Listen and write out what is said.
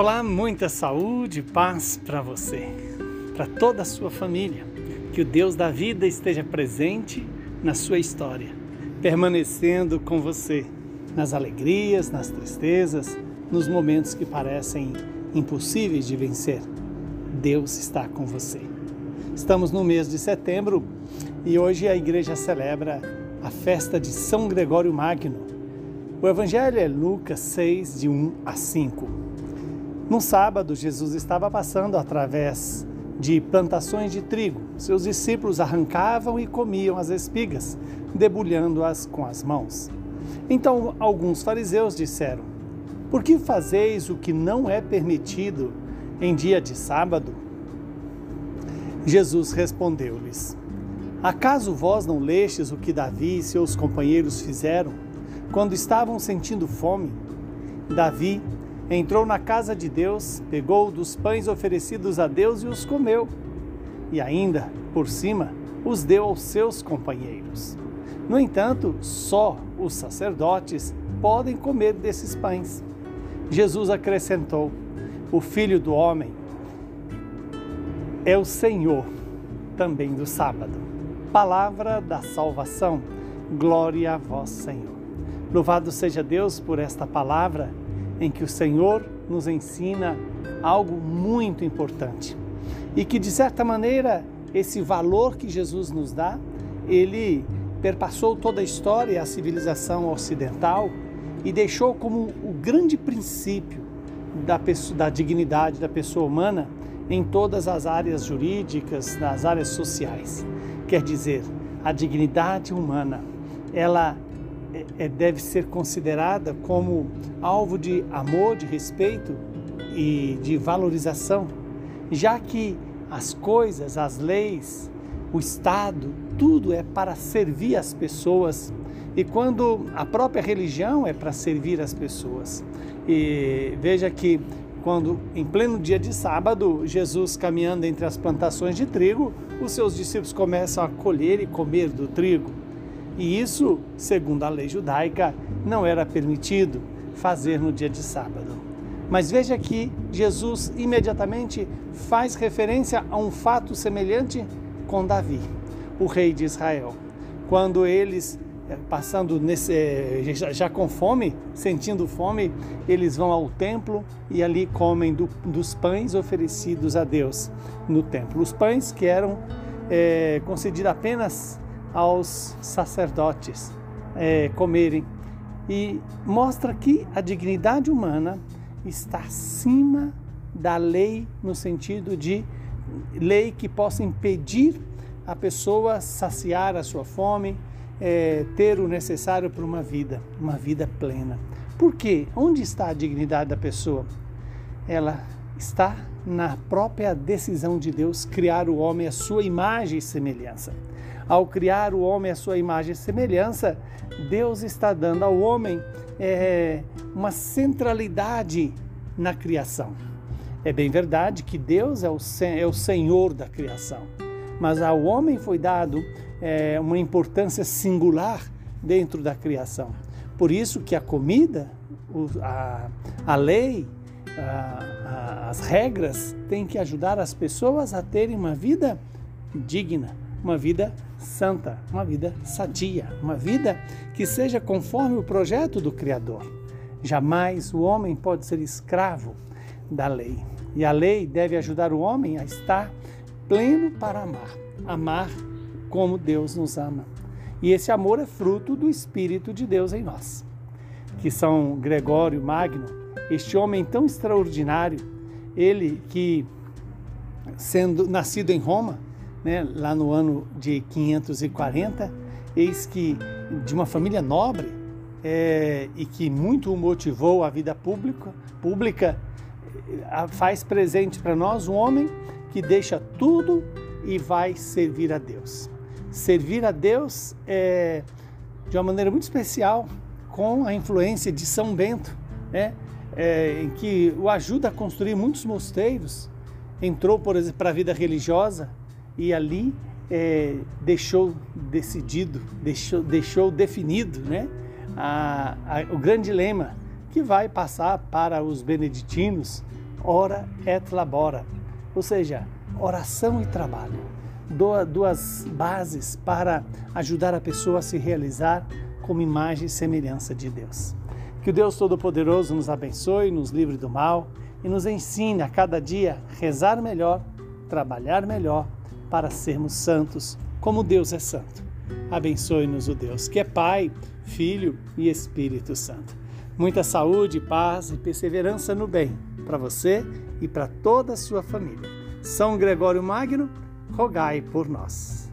Olá, muita saúde e paz para você, para toda a sua família. Que o Deus da vida esteja presente na sua história, permanecendo com você nas alegrias, nas tristezas, nos momentos que parecem impossíveis de vencer. Deus está com você. Estamos no mês de setembro e hoje a igreja celebra a festa de São Gregório Magno. O evangelho é Lucas 6, de 1 a 5. No sábado, Jesus estava passando através de plantações de trigo. Seus discípulos arrancavam e comiam as espigas, debulhando-as com as mãos. Então alguns fariseus disseram: Por que fazeis o que não é permitido em dia de sábado? Jesus respondeu-lhes: Acaso vós não lestes o que Davi e seus companheiros fizeram quando estavam sentindo fome? Davi Entrou na casa de Deus, pegou dos pães oferecidos a Deus e os comeu. E ainda, por cima, os deu aos seus companheiros. No entanto, só os sacerdotes podem comer desses pães. Jesus acrescentou: O filho do homem é o Senhor também do sábado. Palavra da salvação. Glória a vós, Senhor. Louvado seja Deus por esta palavra em que o Senhor nos ensina algo muito importante e que, de certa maneira, esse valor que Jesus nos dá, ele perpassou toda a história a civilização ocidental e deixou como o grande princípio da, pessoa, da dignidade da pessoa humana em todas as áreas jurídicas, nas áreas sociais. Quer dizer, a dignidade humana, ela é, é, deve ser considerada como alvo de amor, de respeito e de valorização, já que as coisas, as leis, o Estado, tudo é para servir as pessoas. E quando a própria religião é para servir as pessoas. E veja que quando em pleno dia de sábado, Jesus caminhando entre as plantações de trigo, os seus discípulos começam a colher e comer do trigo. E isso, segundo a lei judaica, não era permitido fazer no dia de sábado. Mas veja que Jesus imediatamente faz referência a um fato semelhante com Davi, o rei de Israel. Quando eles, eh, passando nesse, eh, já com fome, sentindo fome, eles vão ao templo e ali comem do, dos pães oferecidos a Deus no templo. Os pães que eram é, concedidos apenas aos sacerdotes é, comerem. E mostra que a dignidade humana está acima da lei, no sentido de lei que possa impedir a pessoa saciar a sua fome, é, ter o necessário para uma vida, uma vida plena. Por quê? Onde está a dignidade da pessoa? Ela está na própria decisão de Deus criar o homem à sua imagem e semelhança. Ao criar o homem à sua imagem e semelhança, Deus está dando ao homem é, uma centralidade na criação. É bem verdade que Deus é o, é o Senhor da criação, mas ao homem foi dado é, uma importância singular dentro da criação. Por isso que a comida, a, a lei, a, a, as regras têm que ajudar as pessoas a terem uma vida digna, uma vida santa, uma vida sadia, uma vida que seja conforme o projeto do Criador. Jamais o homem pode ser escravo da lei. E a lei deve ajudar o homem a estar pleno para amar, amar como Deus nos ama. E esse amor é fruto do Espírito de Deus em nós. Que São Gregório Magno, este homem tão extraordinário, ele que, sendo nascido em Roma, né, lá no ano de 540, eis que de uma família nobre é, e que muito o motivou à vida pública, pública faz presente para nós um homem que deixa tudo e vai servir a Deus. Servir a Deus é de uma maneira muito especial com a influência de São Bento, né? É, que o ajuda a construir muitos mosteiros, entrou, por exemplo, para a vida religiosa, e ali é, deixou decidido, deixou, deixou definido né, a, a, o grande lema que vai passar para os beneditinos ora et labora, ou seja, oração e trabalho. Duas bases para ajudar a pessoa a se realizar como imagem e semelhança de Deus. Que o Deus Todo-Poderoso nos abençoe, nos livre do mal e nos ensine a cada dia rezar melhor, trabalhar melhor para sermos santos como Deus é santo. Abençoe-nos o Deus que é Pai, Filho e Espírito Santo. Muita saúde, paz e perseverança no bem para você e para toda a sua família. São Gregório Magno, rogai por nós.